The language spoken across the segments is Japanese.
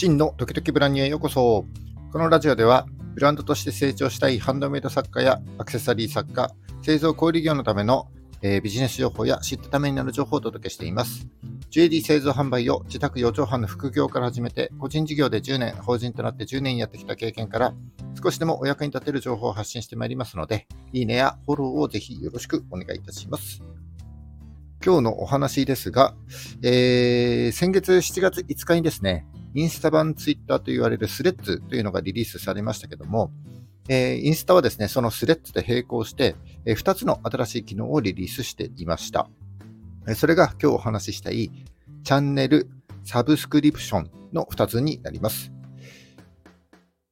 真の時々ブランニュへようこそ。このラジオでは、ブランドとして成長したいハンドメイド作家やアクセサリー作家、製造小売業のための、えー、ビジネス情報や知ったためになる情報をお届けしています。JD 製造販売を自宅4畳半の副業から始めて、個人事業で10年、法人となって10年やってきた経験から、少しでもお役に立てる情報を発信してまいりますので、いいねやフォローをぜひよろしくお願いいたします。今日のお話ですが、えー、先月7月5日にですね、インスタ版ツイッターと言われるスレッズというのがリリースされましたけども、えー、インスタはですね、そのスレッズで並行して、えー、2つの新しい機能をリリースしていました。えそれが今日お話ししたいチャンネル、サブスクリプションの2つになります。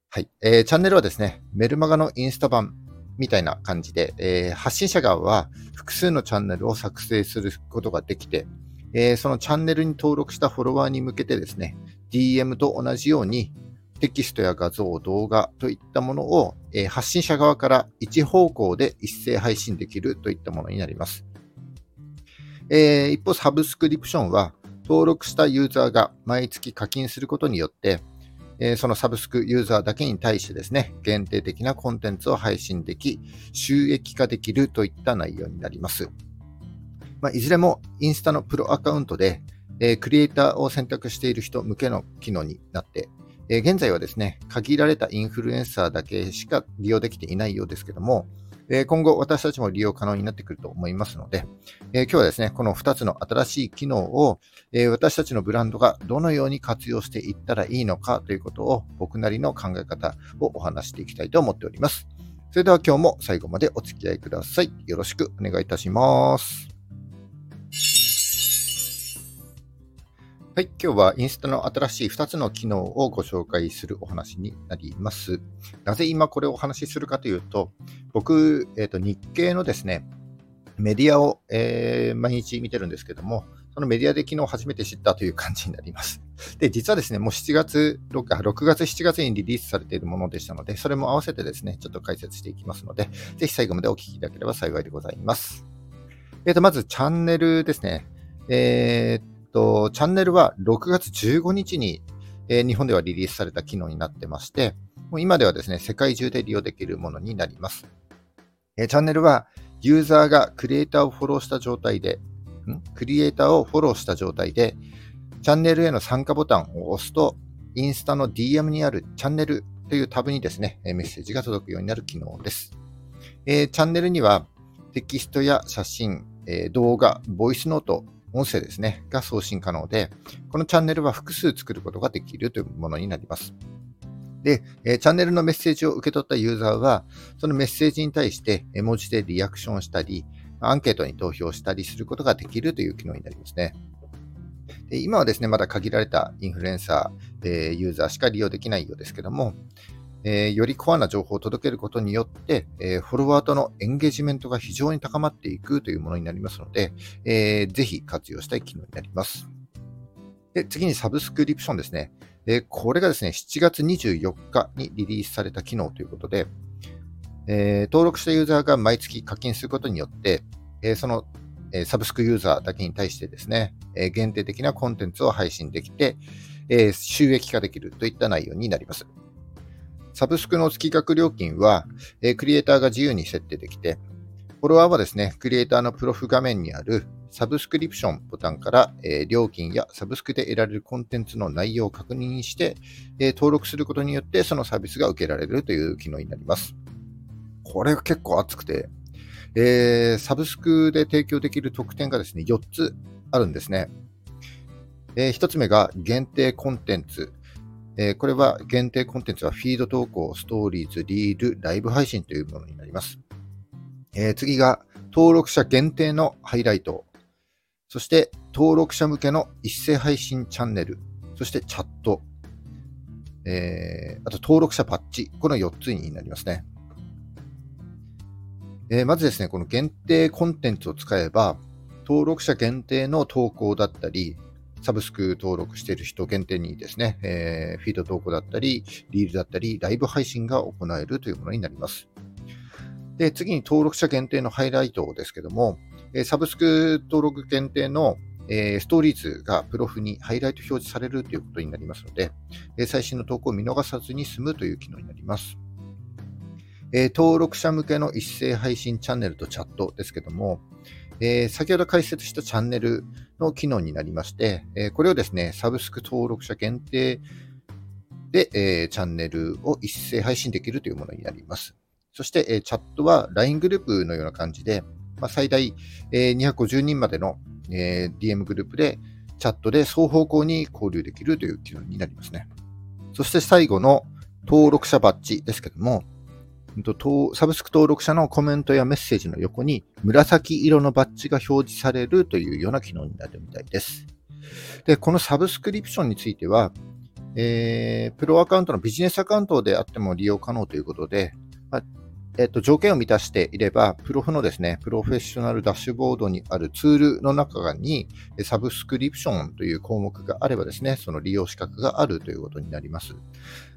はい。えー、チャンネルはですね、メルマガのインスタ版みたいな感じで、えー、発信者側は複数のチャンネルを作成することができて、えー、そのチャンネルに登録したフォロワーに向けてですね、DM と同じようにテキストや画像、動画といったものを、えー、発信者側から一方向で一斉配信できるといったものになります。えー、一方、サブスクリプションは登録したユーザーが毎月課金することによって、えそのサブスクユーザーだけに対してですね、限定的なコンテンツを配信でき、収益化できるといった内容になります。まあ、いずれもインスタのプロアカウントで、えクリエイターを選択している人向けの機能になって、え現在はですね、限られたインフルエンサーだけしか利用できていないようですけども、え今後私たちも利用可能になってくると思いますので、え今日はですね、この2つの新しい機能を、え私たちのブランドがどのように活用していったらいいのかということを僕なりの考え方をお話していきたいと思っております。それでは今日も最後までお付き合いください。よろしくお願いいたします。はい、今日はインスタの新しい2つの機能をご紹介するお話になります。なぜ今これをお話しするかというと、僕、えーと、日経のですね、メディアを、えー、毎日見てるんですけども、そのメディアで昨日初めて知ったという感じになります。で、実はですね、もう7月6、6月、7月にリリースされているものでしたので、それも合わせてですね、ちょっと解説していきますので、ぜひ最後までお聞きいただければ幸いでございます。えっ、ー、と、まずチャンネルですね。えーと、チャンネルは6月15日に、えー、日本ではリリースされた機能になってまして、もう今ではですね、世界中で利用できるものになります。えー、チャンネルはユーザーがクリエイターをフォローした状態で、ん？クリエイターをフォローした状態で、チャンネルへの参加ボタンを押すと、インスタの DM にあるチャンネルというタブにですね、メッセージが届くようになる機能です。えー、チャンネルにはテキストや写真、えー、動画、ボイスノート、音声ですね、が送信可能で、このチャンネルは複数作ることができるというものになります。で、えチャンネルのメッセージを受け取ったユーザーは、そのメッセージに対して絵文字でリアクションしたり、アンケートに投票したりすることができるという機能になりますね。で今はですね、まだ限られたインフルエンサー、え、ユーザーしか利用できないようですけども、えー、よりコアな情報を届けることによって、えー、フォロワーとのエンゲージメントが非常に高まっていくというものになりますので、えー、ぜひ活用したい機能になります。で次にサブスクリプションですね。えこれがですね、7月24日にリリースされた機能ということで、え登録したユーザーが毎月課金することによって、えそのえサブスクユーザーだけに対してですね、え限定的なコンテンツを配信できて、え収益化できるといった内容になります。サブスクの月額料金は、えクリエイターが自由に設定できて、フォロワーはですね、クリエイターのプロフ画面にあるサブスクリプションボタンから、え料金やサブスクで得られるコンテンツの内容を確認して、え登録することによってそのサービスが受けられるという機能になります。これが結構熱くて、えー、サブスクで提供できる特典がですね、4つあるんですね。えー、1つ目が限定コンテンツ。えー、これは限定コンテンツはフィード投稿、ストーリーズ、リール、ライブ配信というものになります。えー、次が登録者限定のハイライト。そして登録者向けの一斉配信チャンネル。そしてチャット。えー、あと登録者パッチ。この4つになりますね。えー、まずですね、この限定コンテンツを使えば、登録者限定の投稿だったり、サブスク登録している人限定にですね、えー、フィード投稿だったり、リールだったり、ライブ配信が行えるというものになります。で、次に登録者限定のハイライトですけども、えサブスク登録限定のえ、ストーリーズがプロフにハイライト表示されるということになりますので、え、最新の投稿を見逃さずに済むという機能になります。え、登録者向けの一斉配信チャンネルとチャットですけども、えー、先ほど解説したチャンネルの機能になりまして、えー、これをですね、サブスク登録者限定で、えー、チャンネルを一斉配信できるというものになります。そして、え、チャットは LINE グループのような感じで、まあ、最大、え、250人までの、え、DM グループでチャットで双方向に交流できるという機能になりますね。そして最後の登録者バッジですけども、サブスク登録者のコメントやメッセージの横に紫色のバッジが表示されるというような機能になるみたいです。で、このサブスクリプションについては、えー、プロアカウントのビジネスアカウントであっても利用可能ということで、まあ、えっと、条件を満たしていれば、プロフのですね、プロフェッショナルダッシュボードにあるツールの中に、サブスクリプションという項目があればですね、その利用資格があるということになります。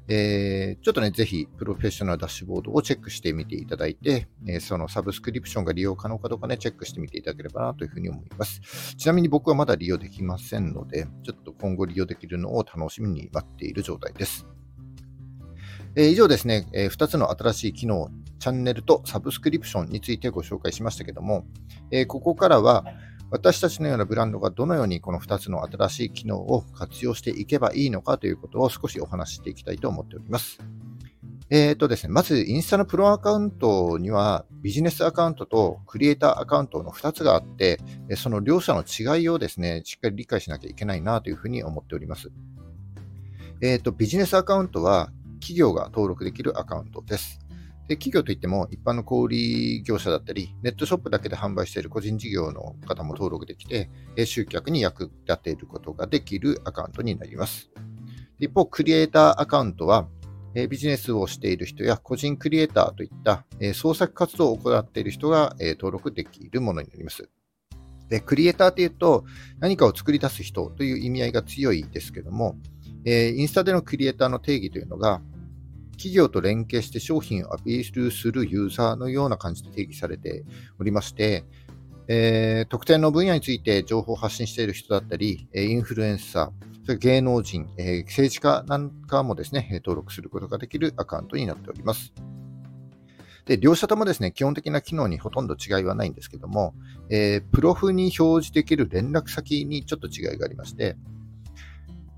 えー、ちょっとね、ぜひ、プロフェッショナルダッシュボードをチェックしてみていただいて、えー、そのサブスクリプションが利用可能かどうかね、チェックしてみていただければなというふうに思います。ちなみに僕はまだ利用できませんので、ちょっと今後利用できるのを楽しみに待っている状態です。えー、以上ですね、え、2つの新しい機能、チャンネルとサブスクリプションについてご紹介しましたけども、えー、ここからは私たちのようなブランドがどのようにこの2つの新しい機能を活用していけばいいのかということを少しお話ししていきたいと思っております。えーとですね、まず、インスタのプロアカウントには、ビジネスアカウントとクリエイターアカウントの2つがあって、その両者の違いをですね、しっかり理解しなきゃいけないなというふうに思っております。えーと、ビジネスアカウントは、企業が登録できるアカウントです。で企業といっても、一般の小売業者だったり、ネットショップだけで販売している個人事業の方も登録できて、集客に役立てることができるアカウントになります。一方、クリエイターアカウントは、ビジネスをしている人や個人クリエイターといった創作活動を行っている人が登録できるものになります。でクリエイターというと、何かを作り出す人という意味合いが強いですけども、インスタでのクリエイターの定義というのが、企業と連携して商品をアピールするユーザーのような感じで定義されておりまして、えー、特定の分野について情報を発信している人だったり、インフルエンサー、それ芸能人、えー、政治家なんかもですね、登録することができるアカウントになっております。で、両者ともですね、基本的な機能にほとんど違いはないんですけども、えー、プロフに表示できる連絡先にちょっと違いがありまして、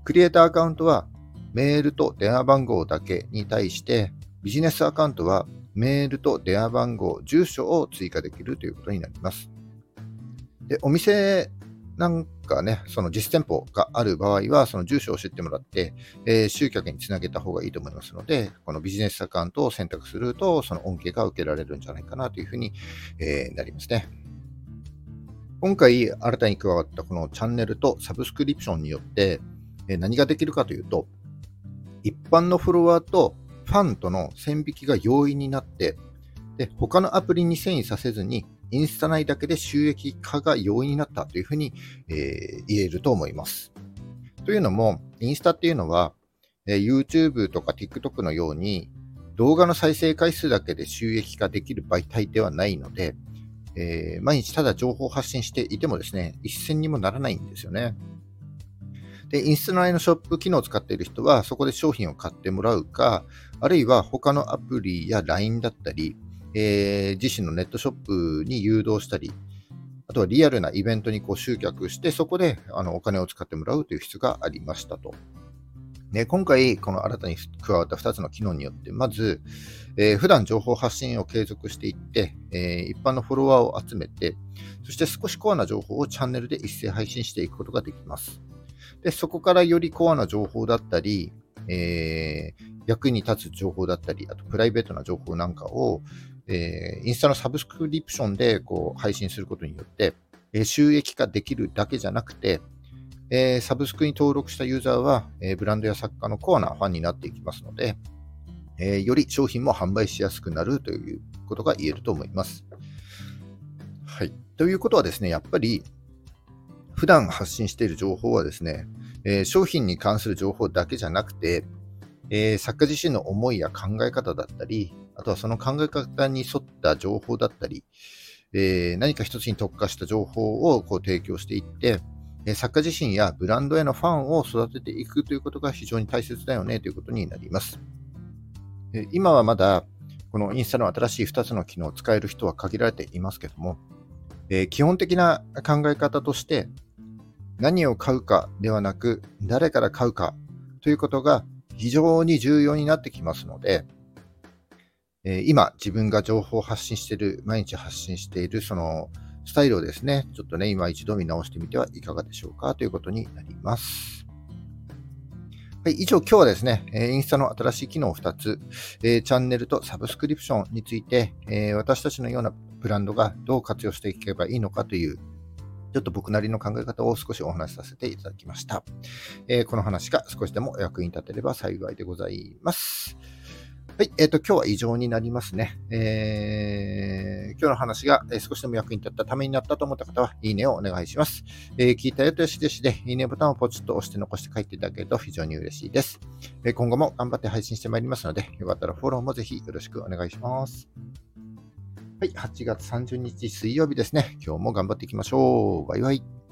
クリエイターアカウントはメールと電話番号だけに対して、ビジネスアカウントはメールと電話番号、住所を追加できるということになります。で、お店なんかね、その実店舗がある場合は、その住所を知ってもらって、えー、集客につなげた方がいいと思いますので、このビジネスアカウントを選択すると、その恩恵が受けられるんじゃないかなというふうに、えー、なりますね。今回新たに加わったこのチャンネルとサブスクリプションによって、え何ができるかというと、一般のフォロワーとファンとの線引きが容易になって、で他のアプリに遷移させずに、インスタ内だけで収益化が容易になったというふうに、えー、言えると思います。というのも、インスタっていうのは、え、YouTube とか TikTok のように動画の再生回数だけで収益化できる媒体ではないので、えー、毎日ただ情報発信していてもですね、一銭にもならないんですよね。で、インスタ内のショップ機能を使っている人は、そこで商品を買ってもらうか、あるいは他のアプリや LINE だったり、えー、自身のネットショップに誘導したり、あとはリアルなイベントにこう集客して、そこであのお金を使ってもらうという必要がありましたと。で今回、この新たに加わった2つの機能によって、まず、えー、普段情報発信を継続していって、えー、一般のフォロワーを集めて、そして少しコアな情報をチャンネルで一斉配信していくことができます。で、そこからよりコアな情報だったり、えー、役に立つ情報だったり、あとプライベートな情報なんかを、えー、インスタのサブスクリプションでこう配信することによって、えー、収益化できるだけじゃなくて、えー、サブスクに登録したユーザーは、えー、ブランドや作家のコアなファンになっていきますので、えー、より商品も販売しやすくなるということが言えると思います。はい。ということはですね、やっぱり、普段発信している情報はですね、えー、商品に関する情報だけじゃなくて、えー、作家自身の思いや考え方だったり、あとはその考え方に沿った情報だったり、えー、何か一つに特化した情報をこう提供していって、え作家自身やブランドへのファンを育てていくということが非常に大切だよねということになります。え今はまだこのインスタの新しい2つの機能を使える人は限られていますけども、え基本的な考え方として何を買うかではなく誰から買うかということが非常に重要になってきますので、え今自分が情報を発信している、毎日発信しているそのスタイルをですね、ちょっとね、今一度見直してみてはいかがでしょうかということになります。はい、以上今日はですね、インスタの新しい機能2つ、チャンネルとサブスクリプションについて、私たちのようなブランドがどう活用していけばいいのかという、ちょっと僕なりの考え方を少しお話しさせていただきました。えこの話が少しでもお役に立てれば幸いでございます。はい、えっ、ー、と、今日は以上になりますね。えー、今日の話が少しでも役に立ったためになったと思った方は、いいねをお願いします。えー、聞いたよとよしでしで、いいねボタンをポチッと押して残して書いていただけると非常に嬉しいです。え今後も頑張って配信してまいりますので、よかったらフォローもぜひよろしくお願いします。はい、8月30日水曜日ですね。今日も頑張っていきましょう。バイバイ。